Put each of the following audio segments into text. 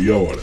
Meia Hora.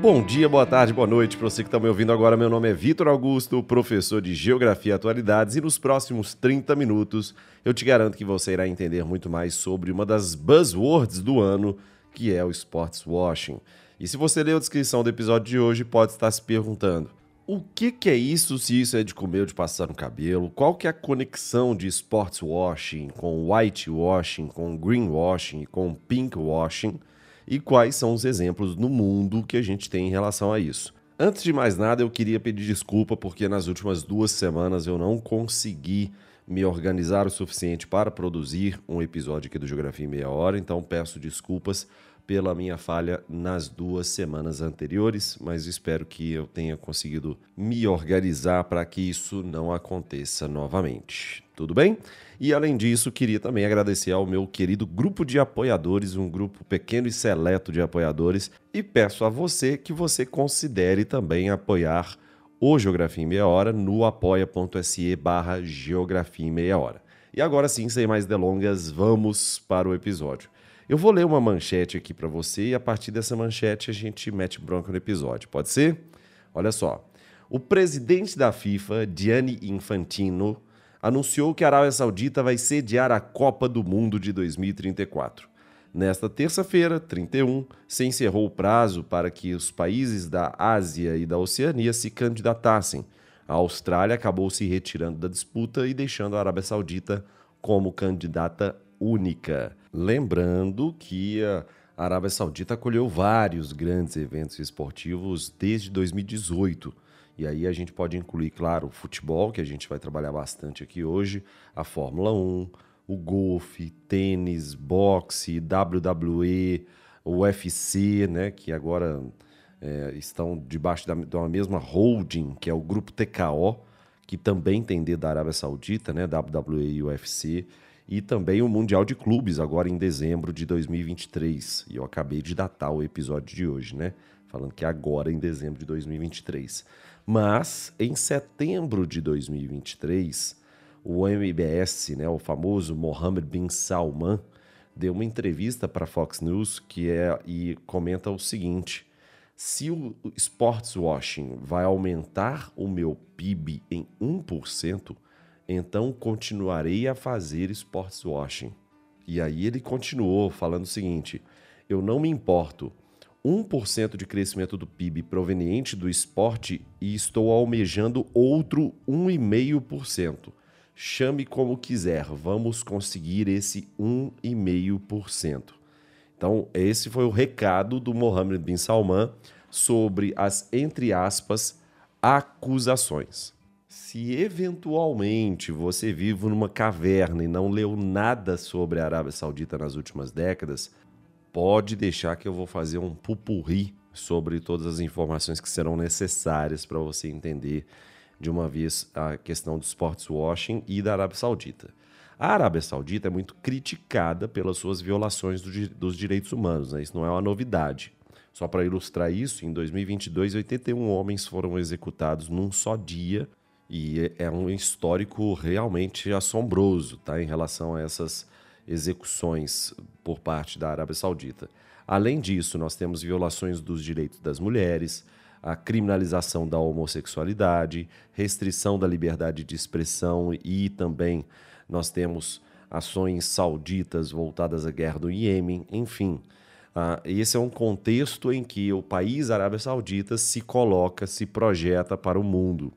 Bom dia, boa tarde, boa noite para você que está me ouvindo agora. Meu nome é Vitor Augusto, professor de Geografia e Atualidades, e nos próximos 30 minutos eu te garanto que você irá entender muito mais sobre uma das buzzwords do ano, que é o sports washing. E se você leu a descrição do episódio de hoje, pode estar se perguntando: o que, que é isso, se isso é de comer ou de passar no cabelo? Qual que é a conexão de sports washing com white washing, com green washing e com pink washing? E quais são os exemplos no mundo que a gente tem em relação a isso? Antes de mais nada, eu queria pedir desculpa porque nas últimas duas semanas eu não consegui me organizar o suficiente para produzir um episódio aqui do Geografia em Meia Hora, então peço desculpas pela minha falha nas duas semanas anteriores, mas espero que eu tenha conseguido me organizar para que isso não aconteça novamente. Tudo bem? E além disso, queria também agradecer ao meu querido grupo de apoiadores, um grupo pequeno e seleto de apoiadores, e peço a você que você considere também apoiar o Geografia em Meia Hora no apoia.se barra Geografia em Meia Hora. E agora sim, sem mais delongas, vamos para o episódio. Eu vou ler uma manchete aqui para você e a partir dessa manchete a gente mete bronca no episódio, pode ser? Olha só. O presidente da FIFA, Gianni Infantino, anunciou que a Arábia Saudita vai sediar a Copa do Mundo de 2034. Nesta terça-feira, 31, se encerrou o prazo para que os países da Ásia e da Oceania se candidatassem. A Austrália acabou se retirando da disputa e deixando a Arábia Saudita como candidata única. Lembrando que a Arábia Saudita acolheu vários grandes eventos esportivos desde 2018. E aí a gente pode incluir, claro, o futebol, que a gente vai trabalhar bastante aqui hoje, a Fórmula 1, o golfe, tênis, boxe, WWE, o UFC, né, que agora é, estão debaixo da, de uma mesma holding, que é o grupo TKO, que também tem dedo da Arábia Saudita, né, WWE e UFC e também o Mundial de Clubes, agora em dezembro de 2023. E eu acabei de datar o episódio de hoje, né? Falando que é agora em dezembro de 2023. Mas em setembro de 2023, o MBS, né, o famoso Mohammed bin Salman, deu uma entrevista para a Fox News que é e comenta o seguinte: se o sports washing vai aumentar o meu PIB em 1%, então continuarei a fazer sports washing. E aí ele continuou falando o seguinte: eu não me importo. 1% de crescimento do PIB proveniente do esporte e estou almejando outro 1,5%. Chame como quiser, vamos conseguir esse 1,5%. Então, esse foi o recado do Mohammed bin Salman sobre as, entre aspas, acusações. Se eventualmente você vive numa caverna e não leu nada sobre a Arábia Saudita nas últimas décadas, pode deixar que eu vou fazer um pupurri sobre todas as informações que serão necessárias para você entender de uma vez a questão do sports washing e da Arábia Saudita. A Arábia Saudita é muito criticada pelas suas violações do, dos direitos humanos, né? isso não é uma novidade. Só para ilustrar isso, em 2022, 81 homens foram executados num só dia e é, é um histórico realmente assombroso tá, em relação a essas execuções por parte da Arábia Saudita. Além disso, nós temos violações dos direitos das mulheres, a criminalização da homossexualidade, restrição da liberdade de expressão e também nós temos ações sauditas voltadas à guerra do Iêmen, enfim. Uh, esse é um contexto em que o país Arábia Saudita se coloca, se projeta para o mundo.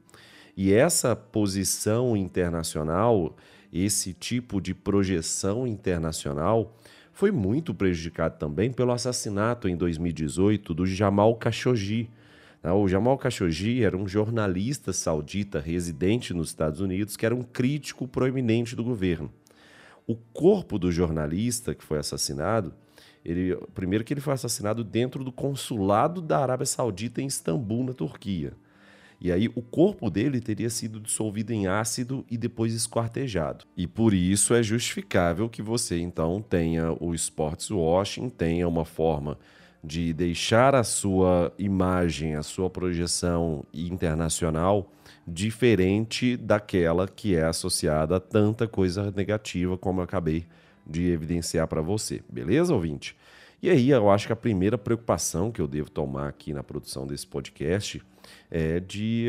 E essa posição internacional, esse tipo de projeção internacional, foi muito prejudicado também pelo assassinato em 2018 do Jamal Khashoggi. Né? O Jamal Khashoggi era um jornalista saudita residente nos Estados Unidos que era um crítico proeminente do governo. O corpo do jornalista que foi assassinado, ele, primeiro que ele foi assassinado dentro do consulado da Arábia Saudita em Istambul, na Turquia. E aí o corpo dele teria sido dissolvido em ácido e depois esquartejado. E por isso é justificável que você então tenha o sports washing, tenha uma forma de deixar a sua imagem, a sua projeção internacional diferente daquela que é associada a tanta coisa negativa como eu acabei de evidenciar para você. Beleza, ouvinte? E aí, eu acho que a primeira preocupação que eu devo tomar aqui na produção desse podcast é de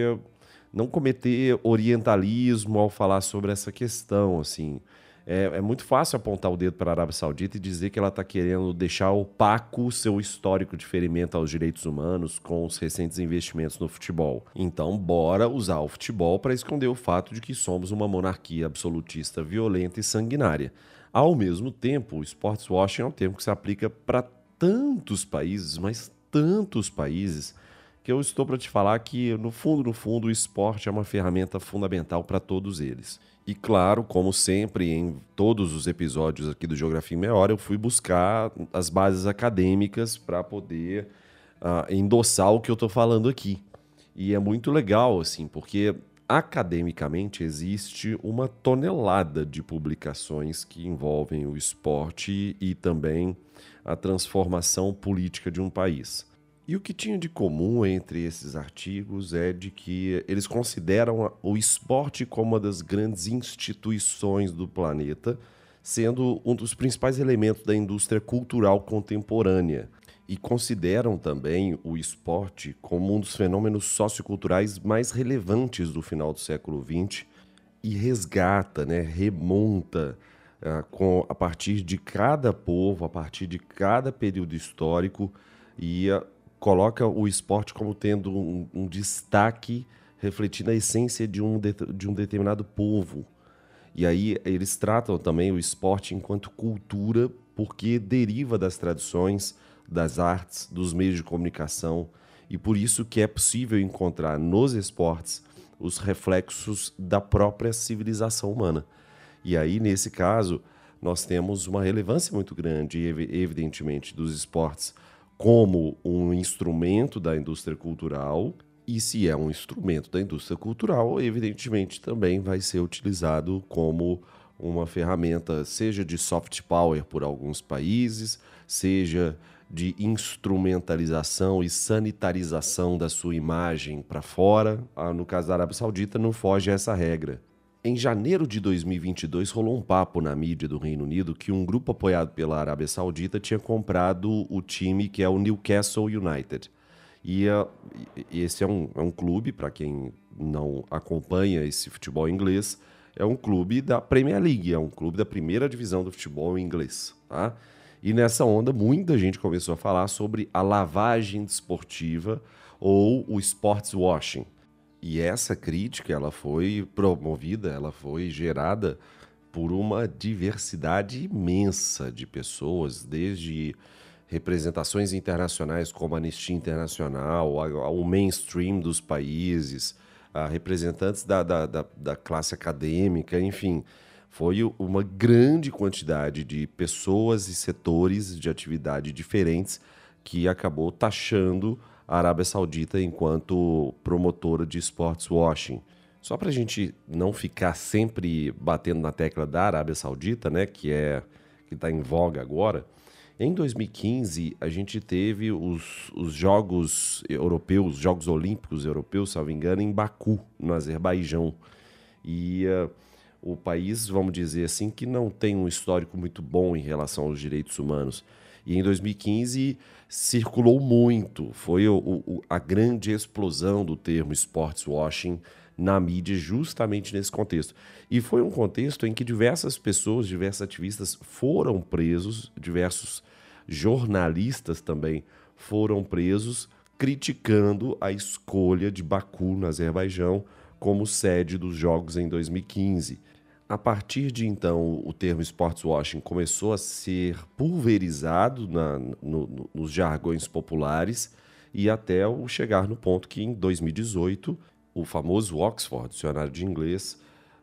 não cometer orientalismo ao falar sobre essa questão, assim. É, é, muito fácil apontar o dedo para a Arábia Saudita e dizer que ela está querendo deixar opaco seu histórico de ferimento aos direitos humanos com os recentes investimentos no futebol. Então, bora usar o futebol para esconder o fato de que somos uma monarquia absolutista violenta e sanguinária. Ao mesmo tempo, o sports washing é um termo que se aplica para tantos países, mas tantos países, que eu estou para te falar que, no fundo, no fundo, o esporte é uma ferramenta fundamental para todos eles. E claro, como sempre, em todos os episódios aqui do Geografia em Meia Hora, eu fui buscar as bases acadêmicas para poder uh, endossar o que eu estou falando aqui. E é muito legal, assim, porque academicamente existe uma tonelada de publicações que envolvem o esporte e também a transformação política de um país. E o que tinha de comum entre esses artigos é de que eles consideram o esporte como uma das grandes instituições do planeta, sendo um dos principais elementos da indústria cultural contemporânea. E consideram também o esporte como um dos fenômenos socioculturais mais relevantes do final do século XX e resgata, né, remonta uh, com, a partir de cada povo, a partir de cada período histórico e uh, coloca o esporte como tendo um, um destaque refletindo a essência de um, de, de um determinado povo. E aí eles tratam também o esporte enquanto cultura, porque deriva das tradições, das artes, dos meios de comunicação, e por isso que é possível encontrar nos esportes os reflexos da própria civilização humana. E aí, nesse caso, nós temos uma relevância muito grande, evidentemente, dos esportes como um instrumento da indústria cultural. E se é um instrumento da indústria cultural, evidentemente também vai ser utilizado como uma ferramenta, seja de soft power por alguns países, seja de instrumentalização e sanitarização da sua imagem para fora. Ah, no caso da Arábia Saudita, não foge a essa regra. Em janeiro de 2022, rolou um papo na mídia do Reino Unido que um grupo apoiado pela Arábia Saudita tinha comprado o time que é o Newcastle United. E, uh, esse é um, é um clube, para quem não acompanha esse futebol inglês, é um clube da Premier League, é um clube da primeira divisão do futebol inglês. Tá? E nessa onda, muita gente começou a falar sobre a lavagem desportiva ou o sports washing. E essa crítica, ela foi promovida, ela foi gerada por uma diversidade imensa de pessoas, desde representações internacionais como a Anistia Internacional, ao mainstream dos países, a representantes da, da, da, da classe acadêmica, enfim. Foi uma grande quantidade de pessoas e setores de atividade diferentes que acabou taxando a Arábia Saudita enquanto promotora de sports washing. Só para a gente não ficar sempre batendo na tecla da Arábia Saudita, né, que é que está em voga agora. Em 2015 a gente teve os, os Jogos Europeus, Jogos Olímpicos Europeus, salvo engano, em Baku, no Azerbaijão. E uh, o país, vamos dizer assim, que não tem um histórico muito bom em relação aos direitos humanos. E em 2015 circulou muito, foi o, o, a grande explosão do termo sports washing na mídia justamente nesse contexto. E foi um contexto em que diversas pessoas, diversos ativistas foram presos, diversos jornalistas também foram presos, criticando a escolha de Baku, no Azerbaijão, como sede dos Jogos em 2015. A partir de então, o termo sports washing começou a ser pulverizado na, no, no, nos jargões populares e até o chegar no ponto que em 2018 o famoso Oxford, dicionário de inglês,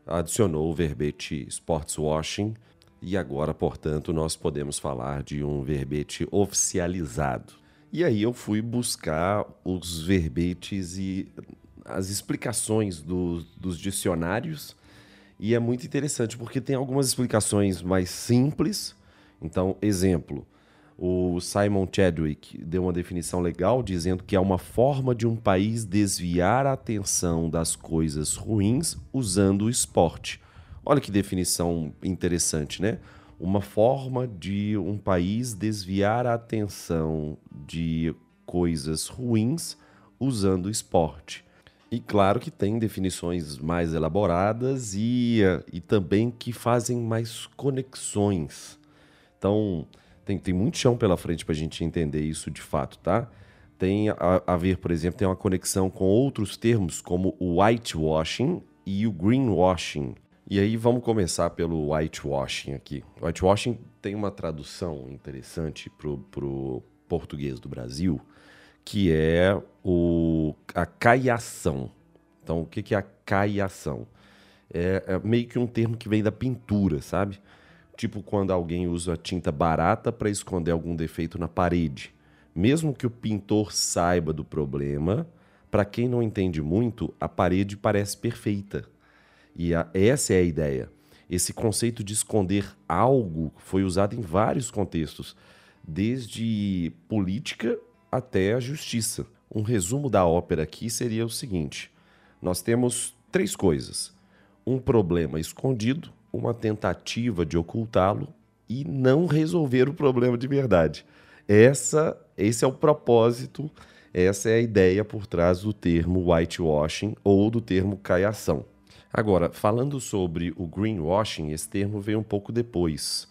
adicionou o verbete sports washing e agora, portanto, nós podemos falar de um verbete oficializado. E aí eu fui buscar os verbetes e as explicações do, dos dicionários e é muito interessante porque tem algumas explicações mais simples. Então, exemplo, O Simon Chadwick deu uma definição legal dizendo que é uma forma de um país desviar a atenção das coisas ruins usando o esporte. Olha que definição interessante, né? Uma forma de um país desviar a atenção de coisas ruins usando o esporte. E claro que tem definições mais elaboradas e, e também que fazem mais conexões. Então, tem, tem muito chão pela frente para a gente entender isso de fato, tá? Tem a, a, ver, por exemplo, tem uma conexão com outros termos como o whitewashing e o greenwashing. E aí vamos começar pelo whitewashing aqui. Whitewashing tem uma tradução interessante para o português do Brasil, que é o, a caiação. Então, o que, é a caiação? É, é meio que um termo que vem da pintura, sabe? tipo quando alguém usa tinta barata para esconder algum defeito na parede. Mesmo que o pintor saiba do problema, para quem não entende muito, a parede parece perfeita. E a, essa é a ideia. Esse conceito de esconder algo foi usado em vários contextos, desde política até a justiça. Um resumo da ópera aqui seria o seguinte: nós temos três coisas: um problema escondido, uma tentativa de ocultá-lo e não resolver o problema de verdade. Essa, esse é o propósito, essa é a ideia por trás do termo whitewashing ou do termo caiação. Agora, falando sobre o greenwashing, esse termo veio um pouco depois.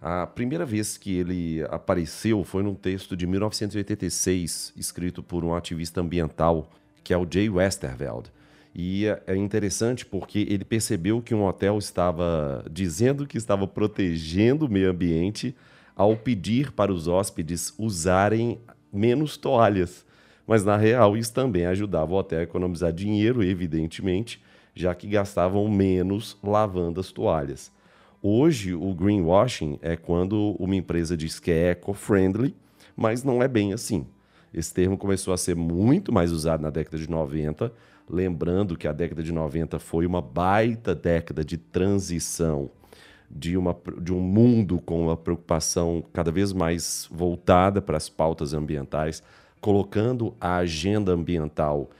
A primeira vez que ele apareceu foi num texto de 1986, escrito por um ativista ambiental, que é o Jay Westerveld. E é interessante porque ele percebeu que um hotel estava dizendo que estava protegendo o meio ambiente ao pedir para os hóspedes usarem menos toalhas. Mas na real, isso também ajudava o hotel a economizar dinheiro, evidentemente, já que gastavam menos lavando as toalhas. Hoje, o greenwashing é quando uma empresa diz que é eco-friendly, mas não é bem assim. Esse termo começou a ser muito mais usado na década de 90, lembrando que a década de 90 foi uma baita década de transição de, uma, de um mundo com uma preocupação cada vez mais voltada para as pautas ambientais, colocando a agenda ambiental,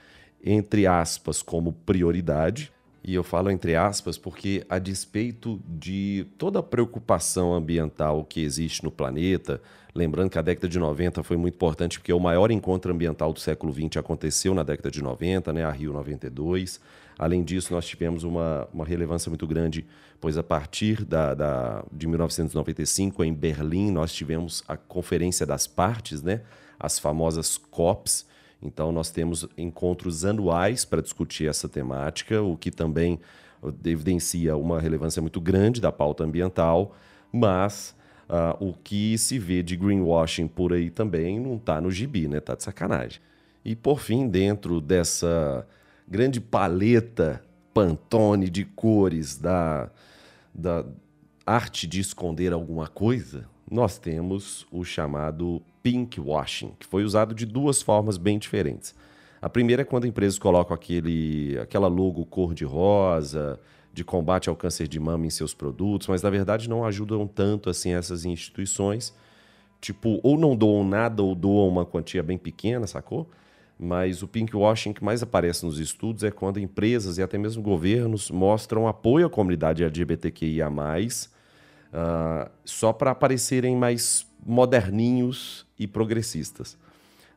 entre aspas, como prioridade. E eu falo entre aspas porque, a despeito de toda a preocupação ambiental que existe no planeta, Lembrando que a década de 90 foi muito importante porque o maior encontro ambiental do século XX aconteceu na década de 90, né, a Rio 92. Além disso, nós tivemos uma, uma relevância muito grande, pois a partir da, da, de 1995, em Berlim, nós tivemos a Conferência das Partes, né, as famosas COPs. Então, nós temos encontros anuais para discutir essa temática, o que também evidencia uma relevância muito grande da pauta ambiental, mas Uh, o que se vê de greenwashing por aí também não está no gibi, né? Tá de sacanagem. E por fim, dentro dessa grande paleta Pantone de cores da, da arte de esconder alguma coisa, nós temos o chamado pink washing, que foi usado de duas formas bem diferentes. A primeira é quando empresas colocam aquele, aquela logo cor-de-rosa, de combate ao câncer de mama em seus produtos, mas na verdade não ajudam tanto assim essas instituições. Tipo, ou não doam nada ou doam uma quantia bem pequena, sacou? Mas o pinkwashing que mais aparece nos estudos é quando empresas e até mesmo governos mostram apoio à comunidade LGBTQIA, uh, só para aparecerem mais moderninhos e progressistas.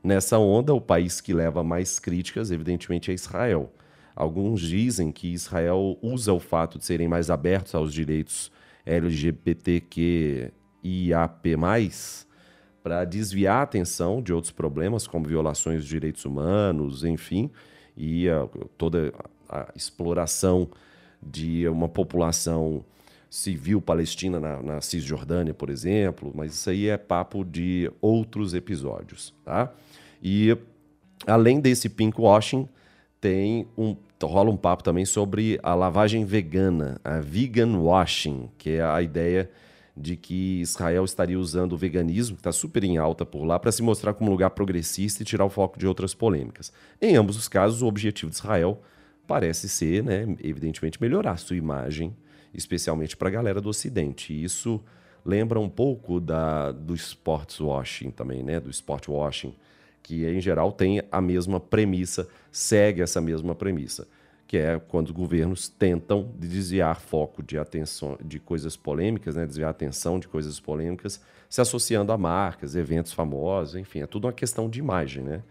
Nessa onda, o país que leva mais críticas, evidentemente, é Israel. Alguns dizem que Israel usa o fato de serem mais abertos aos direitos LGBTQIAP+, para desviar a atenção de outros problemas, como violações dos direitos humanos, enfim, e a, toda a exploração de uma população civil palestina na, na, Cisjordânia, por exemplo, mas isso aí é papo de outros episódios, tá? E além desse pinkwashing, tem um rola um papo também sobre a lavagem vegana, a vegan washing, que é a ideia de que Israel estaria usando o veganismo, que está super em alta por lá, para se mostrar como um lugar progressista e tirar o foco de outras polêmicas. Em ambos os casos, o objetivo de Israel parece ser, né, evidentemente, melhorar sua imagem, especialmente para a galera do Ocidente. E isso lembra um pouco da, do sports washing também, né? Do sport washing, que em geral tem a mesma premissa, segue essa mesma premissa, que é quando os governos tentam desviar foco de atenção de coisas polêmicas, né? Desviar atenção de coisas polêmicas, se associando a marcas, eventos famosos, enfim, é tudo uma questão de imagem, né?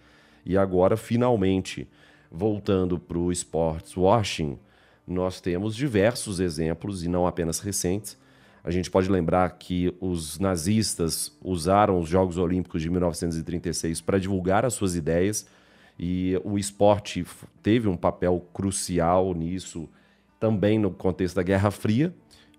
E agora, finalmente, voltando para o sports washing, nós temos diversos exemplos, e não apenas recentes, a gente pode lembrar que os nazistas usaram os Jogos Olímpicos de 1936 para divulgar as suas ideias e o esporte teve um papel crucial nisso também no contexto da Guerra Fria.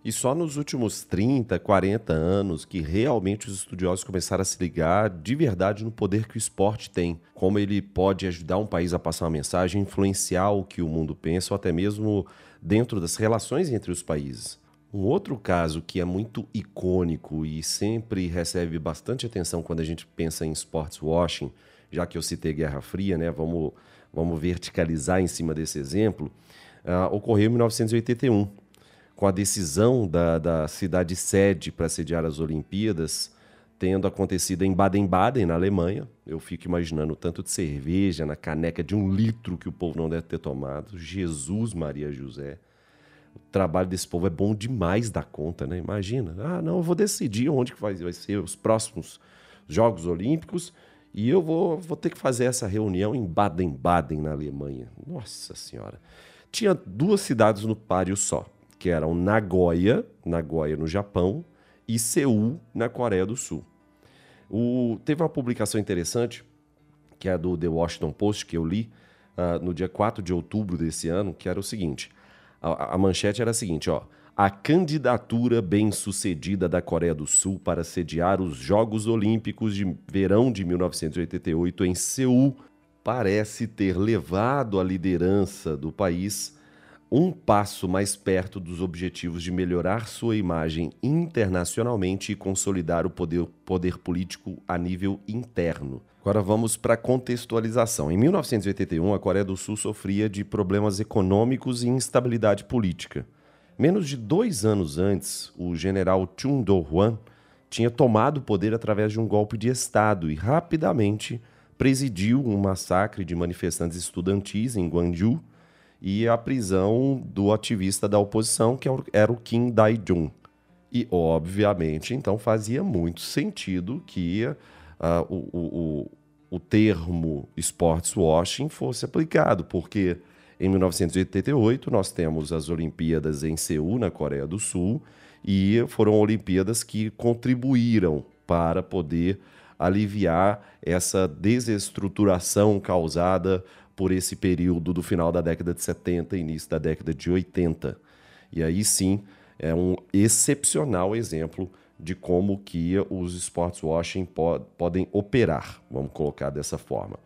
E só nos últimos 30, 40 anos que realmente os estudiosos começaram a se ligar de verdade no poder que o esporte tem, como ele pode ajudar um país a passar uma mensagem, influenciar o que o mundo pensa ou até mesmo dentro das relações entre os países. Um outro caso que é muito icônico e sempre recebe bastante atenção quando a gente pensa em sports washing, já que eu citei Guerra Fria, né? Vamos, vamos verticalizar em cima desse exemplo. Uh, ocorreu em 1981, com a decisão da, da cidade sede para sediar as Olimpíadas tendo acontecido em Baden-Baden, na Alemanha. Eu fico imaginando tanto de cerveja na caneca de um litro que o povo não deve ter tomado. Jesus Maria José o trabalho desse povo é bom demais da conta, né? Imagina. Ah, não, eu vou decidir onde que vai, vai ser os próximos Jogos Olímpicos e eu vou, vou ter que fazer essa reunião em Baden-Baden, na Alemanha. Nossa Senhora. Tinha duas cidades no páreo só, que eram Nagoya, Nagoya no Japão, e Seul, na Coreia do Sul. O, teve uma publicação interessante, que é do The Washington Post, que eu li uh, no dia 4 de outubro desse ano, que era o seguinte a, a manchete era a seguinte, ó. A candidatura bem-sucedida da Coreia do Sul para sediar os Jogos Olímpicos de verão de 1988 em Seul parece ter levado a liderança do país um passo mais perto dos objetivos de melhorar sua imagem internacionalmente e consolidar o poder, poder político a nível interno. Agora vamos para a contextualização. Em 1981, a Coreia do Sul sofria de problemas econômicos e instabilidade política. Menos de dois anos antes, o general Chun Do-hwan tinha tomado o poder através de um golpe de Estado e rapidamente presidiu um massacre de manifestantes estudantis em Gwangju e a prisão do ativista da oposição, que era o Kim Dae-jung. E, obviamente, então fazia muito sentido que uh, o, o, o termo sports washing fosse aplicado, porque em 1988 nós temos as Olimpíadas em Seul, na Coreia do Sul, e foram Olimpíadas que contribuíram para poder aliviar essa desestruturação causada por esse período do final da década de 70 e início da década de 80. E aí sim é um excepcional exemplo de como que os sports washing po podem operar, vamos colocar dessa forma.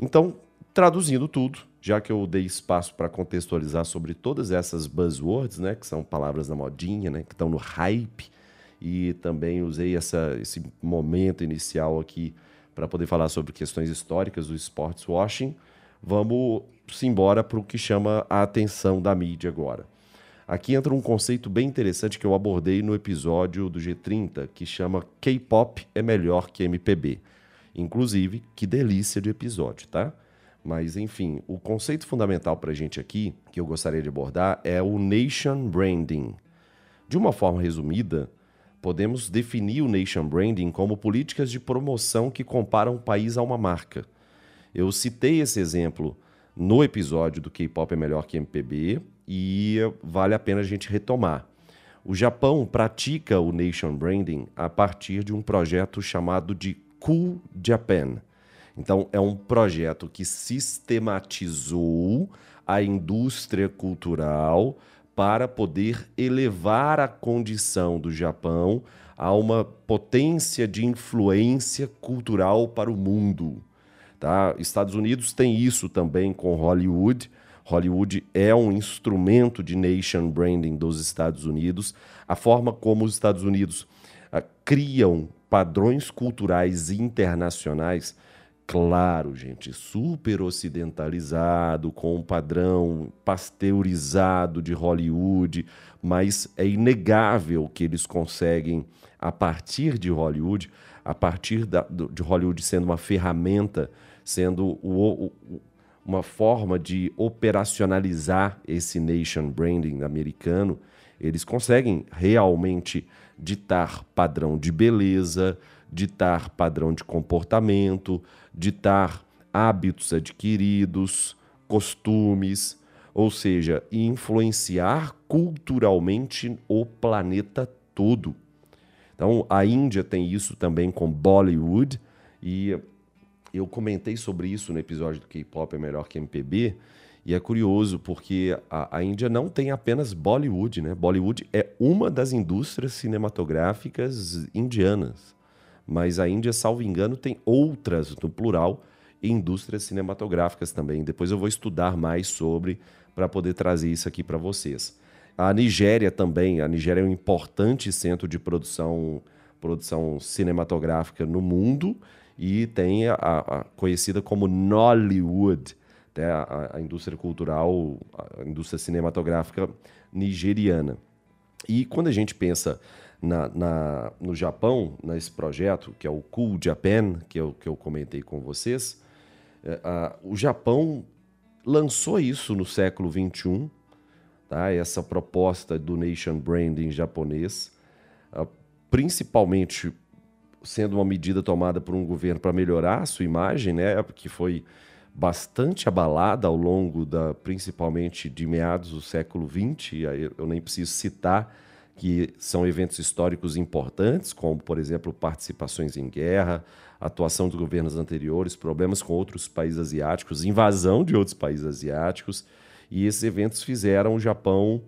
Então, traduzindo tudo, já que eu dei espaço para contextualizar sobre todas essas buzzwords, né, que são palavras da modinha, né, que estão no hype, e também usei essa, esse momento inicial aqui para poder falar sobre questões históricas do sports washing, vamos embora para o que chama a atenção da mídia agora. Aqui entra um conceito bem interessante que eu abordei no episódio do G30, que chama K-pop é melhor que MPB. Inclusive, que delícia de episódio, tá? Mas, enfim, o conceito fundamental para a gente aqui, que eu gostaria de abordar, é o nation branding. De uma forma resumida, podemos definir o nation branding como políticas de promoção que comparam um país a uma marca. Eu citei esse exemplo no episódio do K-pop é melhor que MPB e vale a pena a gente retomar. O Japão pratica o nation branding a partir de um projeto chamado de Cool Japan. Então, é um projeto que sistematizou a indústria cultural para poder elevar a condição do Japão a uma potência de influência cultural para o mundo. Tá? Estados Unidos tem isso também com Hollywood, Hollywood é um instrumento de nation branding dos Estados Unidos. A forma como os Estados Unidos uh, criam padrões culturais internacionais, claro, gente, super ocidentalizado, com um padrão pasteurizado de Hollywood, mas é inegável que eles conseguem a partir de Hollywood, a partir da, de Hollywood sendo uma ferramenta, sendo o, o, uma forma de operacionalizar esse nation branding americano, eles conseguem realmente ditar padrão de beleza, ditar padrão de comportamento, ditar hábitos adquiridos, costumes, ou seja, influenciar culturalmente o planeta todo. Então, a Índia tem isso também com Bollywood, e eu comentei sobre isso no episódio do K-pop é melhor que MPB, e é curioso porque a, a, Índia não tem apenas Bollywood, né? Bollywood é uma das indústrias cinematográficas indianas, mas a Índia, salvo engano, tem outras, no plural, indústrias cinematográficas também. Depois eu vou estudar mais sobre para poder trazer isso aqui para vocês. A Nigéria também, a Nigéria é um importante centro de produção, produção cinematográfica no mundo e tem a, a conhecida como Nollywood, né? a, a indústria cultural, a indústria cinematográfica nigeriana. E quando a gente pensa na, na, no Japão, nesse projeto, que é o Cool Japan, que eu, que eu comentei com vocês, é, a, o Japão lançou isso no século XXI, tá? essa proposta do nation branding japonês, uh, principalmente sendo uma medida tomada por um governo para melhorar a sua imagem, né? que foi bastante abalada ao longo da, principalmente de meados do século XX, eu nem preciso citar que são eventos históricos importantes, como, por exemplo, participações em guerra, atuação dos governos anteriores, problemas com outros países asiáticos, invasão de outros países asiáticos, e esses eventos fizeram o Japão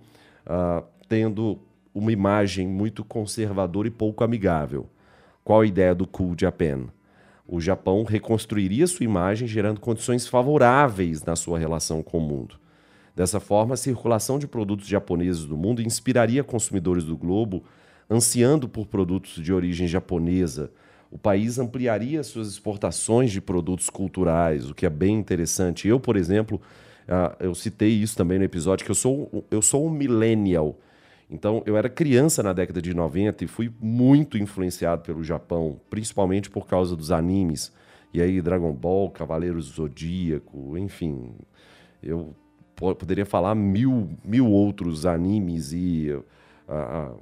uh, tendo uma imagem muito conservadora e pouco amigável. Qual a ideia do Cool Japan? O Japão reconstruiria sua imagem gerando condições favoráveis na sua relação com o mundo. Dessa forma, a circulação de produtos japoneses do mundo inspiraria consumidores do globo ansiando por produtos de origem japonesa. O país ampliaria suas exportações de produtos culturais, o que é bem interessante. Eu, por exemplo, Uh, eu citei isso também no episódio, que eu sou, eu sou um millennial. Então, eu era criança na década de 90 e fui muito influenciado pelo Japão, principalmente por causa dos animes. E aí, Dragon Ball, Cavaleiros do Zodíaco, enfim. Eu poderia falar mil, mil outros animes e uh, uh,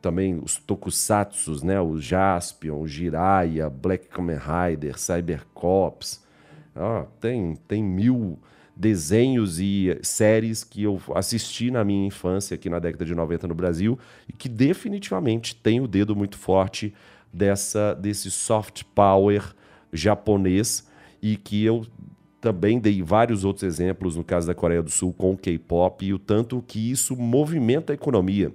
também os tokusatsus, né? O Jaspion, o Jiraiya, Black Kamen Rider, Cybercops. Ah, tem, tem mil desenhos e séries que eu assisti na minha infância, aqui na década de 90 no Brasil, e que definitivamente tem o dedo muito forte dessa desse soft power japonês e que eu também dei vários outros exemplos no caso da Coreia do Sul com o K-pop e o tanto que isso movimenta a economia.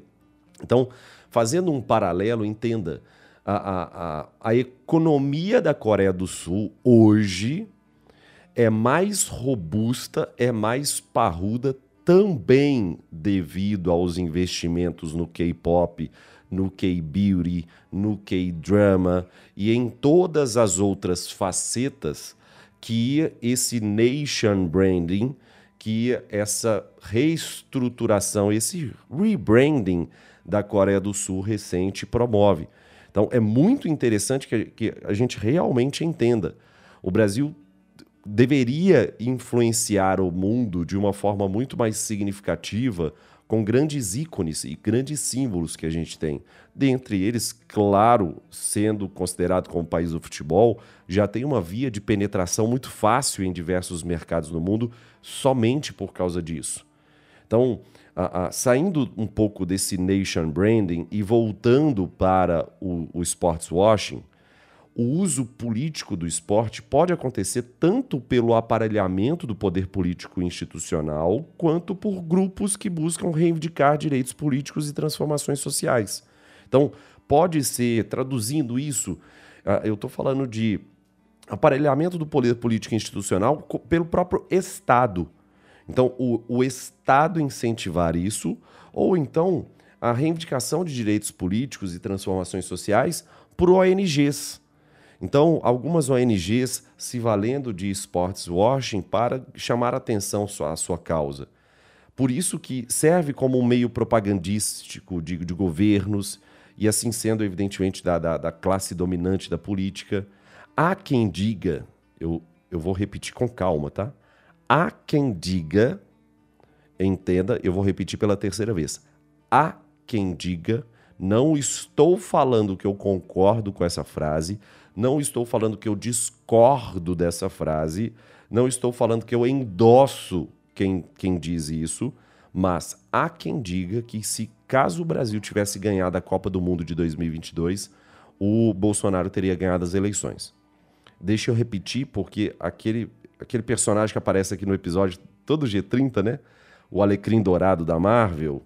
Então, fazendo um paralelo, entenda, a, a, a, a economia da Coreia do Sul hoje é mais robusta, é mais parruda também devido aos investimentos no K-pop, no K-beauty, no K-drama e em todas as outras facetas que esse nation branding, que essa reestruturação, esse rebranding da Coreia do Sul recente promove. Então é muito interessante que, que a gente realmente entenda. O Brasil deveria influenciar o mundo de uma forma muito mais significativa com grandes ícones e grandes símbolos que a gente tem. Dentre eles, claro, sendo considerado como país do futebol, já tem uma via de penetração muito fácil em diversos mercados no mundo somente por causa disso. Então, a, a, saindo um pouco desse nation branding e voltando para o, o sports washing, o uso político do esporte pode acontecer tanto pelo aparelhamento do poder político institucional, quanto por grupos que buscam reivindicar direitos políticos e transformações sociais. Então, pode ser, traduzindo isso, ah, eu estou falando de aparelhamento do poder político institucional pelo próprio Estado. Então, o, o Estado incentivar isso, ou então a reivindicação de direitos políticos e transformações sociais por ONGs. Então, algumas ONGs se valendo de sports washing para chamar atenção à sua causa. Por isso que serve como um meio propagandístico de, de governos e assim sendo, evidentemente, da, da, da classe dominante da política. Há quem diga, eu, eu vou repetir com calma, tá? Há quem diga, entenda, eu vou repetir pela terceira vez. Há quem diga, não estou falando que eu concordo com essa frase, não estou falando que eu discordo dessa frase, não estou falando que eu endosso quem, quem diz isso, mas há quem diga que se caso o Brasil tivesse ganhado a Copa do Mundo de 2022, o Bolsonaro teria ganhado as eleições. Deixa eu repetir, porque aquele, aquele personagem que aparece aqui no episódio, todo G30, né? O Alecrim Dourado da Marvel.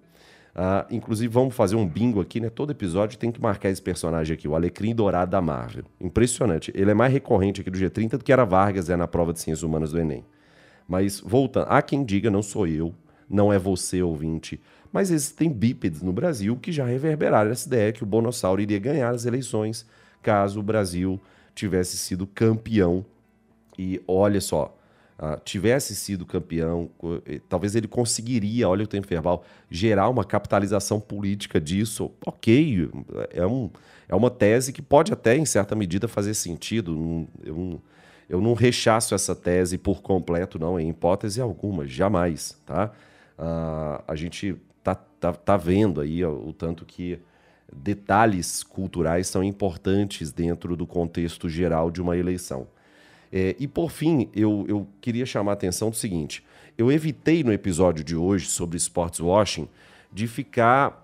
Uh, inclusive, vamos fazer um bingo aqui, né? Todo episódio tem que marcar esse personagem aqui, o Alecrim Dourado da Marvel. Impressionante. Ele é mais recorrente aqui do G30 do que era Vargas é na prova de Ciências Humanas do Enem. Mas voltando, há quem diga, não sou eu, não é você, ouvinte, mas existem bípedes no Brasil que já reverberaram essa ideia que o Bonossauro iria ganhar as eleições caso o Brasil tivesse sido campeão. E olha só, uh, tivesse sido campeão, eh, talvez ele conseguiria, olha o tempo verbal, gerar uma capitalização política disso. Ok, é, um, é uma tese que pode até, em certa medida, fazer sentido. Eu não, eu não rechaço essa tese por completo, não, em hipótese alguma, jamais. Tá? Uh, a gente tá, tá, tá vendo aí ó, o tanto que detalhes culturais são importantes dentro do contexto geral de uma eleição. É, e por fim, eu, eu queria chamar a atenção do seguinte: eu evitei no episódio de hoje sobre sports washing de ficar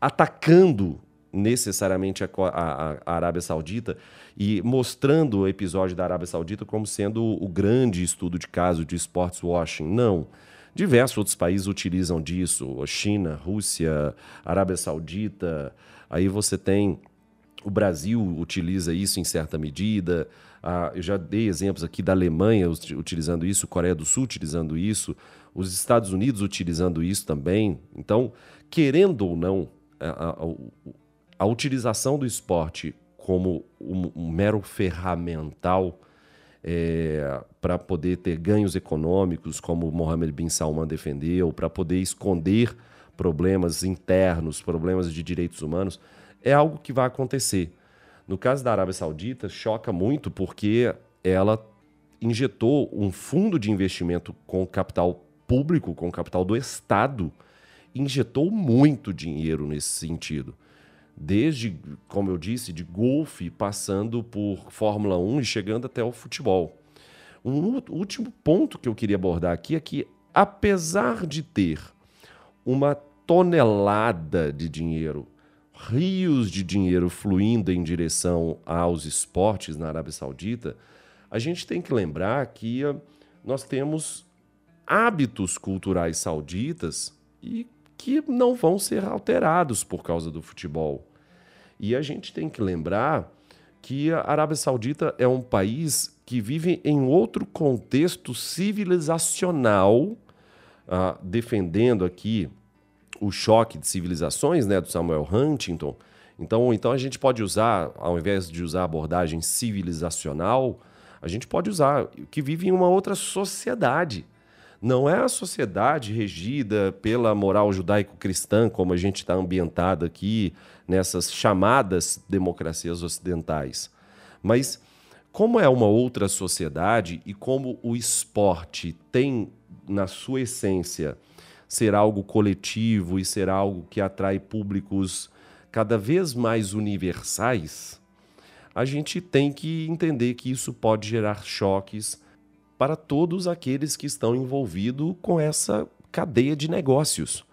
atacando necessariamente a, a, a, Arábia Saudita e mostrando o episódio da Arábia Saudita como sendo o grande estudo de caso de sports washing. Não. Diversos outros países utilizam disso, China, Rússia, Arábia Saudita. Aí você tem o Brasil utiliza isso em certa medida. Ah, eu já dei exemplos aqui da Alemanha utilizando isso, Coreia do Sul utilizando isso, os Estados Unidos utilizando isso também. Então, querendo ou não, a, a, a utilização do esporte como um, um mero ferramental é, para poder ter ganhos econômicos, como Mohammed bin Salman defendeu, para poder esconder problemas internos, problemas de direitos humanos, é algo que vai acontecer. No caso da Arábia Saudita, choca muito porque ela injetou um fundo de investimento com capital público, com capital do Estado, injetou muito dinheiro nesse sentido desde, como eu disse, de golfe, passando por Fórmula 1 e chegando até o futebol. Um último ponto que eu queria abordar aqui é que, apesar de ter uma tonelada de dinheiro, rios de dinheiro fluindo em direção aos esportes na Arábia Saudita, a gente tem que lembrar que ah, nós temos hábitos culturais sauditas e que não vão ser alterados por causa do futebol. E a gente tem que lembrar que a Arábia Saudita é um país que vive em outro contexto civilizacional, uh, defendendo aqui o choque de civilizações né, do Samuel Huntington. Então, então a gente pode usar, ao invés de usar abordagem civilizacional, a gente pode usar que vive em uma outra sociedade. Não é a sociedade regida pela moral judaico-cristã, como a gente está ambientado aqui nessas chamadas democracias ocidentais. Mas, como é uma outra sociedade e como o esporte tem, na sua essência, ser algo coletivo e ser algo que atrai públicos cada vez mais universais, a gente tem que entender que isso pode gerar choques para todos aqueles que estão envolvidos com essa cadeia de negócios.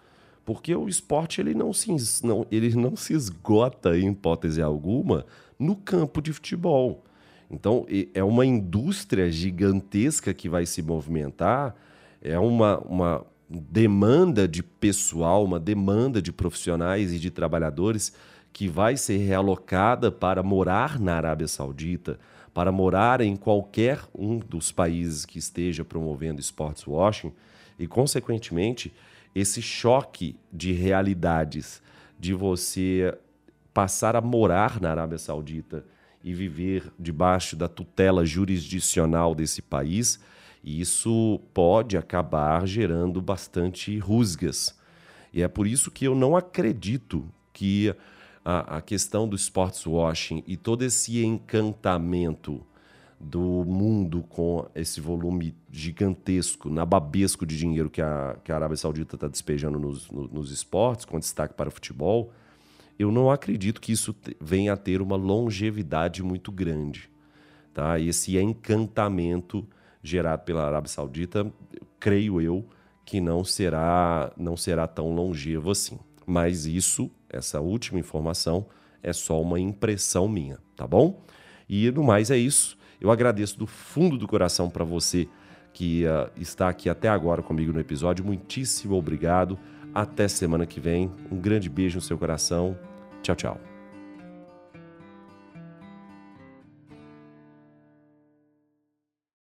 Porque o esporte ele não, se, não, ele não se esgota, em hipótese alguma, no campo de futebol. Então, é uma indústria gigantesca que vai se movimentar, é uma, uma demanda de pessoal, uma demanda de profissionais e de trabalhadores que vai ser realocada para morar na Arábia Saudita, para morar em qualquer um dos países que esteja promovendo sports washing e, consequentemente, esse choque de realidades de você passar a morar na Arábia Saudita e viver debaixo da tutela jurisdicional desse país, isso pode acabar gerando bastante rusgas. E é por isso que eu não acredito que a, a questão do sports washing e todo esse encantamento do mundo com esse volume gigantesco, nababesco de dinheiro que a, que a Arábia Saudita está despejando nos, nos, nos esportes, com destaque para o futebol, eu não acredito que isso venha a ter uma longevidade muito grande. Tá? Esse encantamento gerado pela Arábia Saudita, creio eu, que não será, não será tão longevo assim. Mas isso, essa última informação, é só uma impressão minha, tá bom? E no mais é isso. Eu agradeço do fundo do coração para você que uh, está aqui até agora comigo no episódio. Muitíssimo obrigado. Até semana que vem. Um grande beijo no seu coração. Tchau, tchau.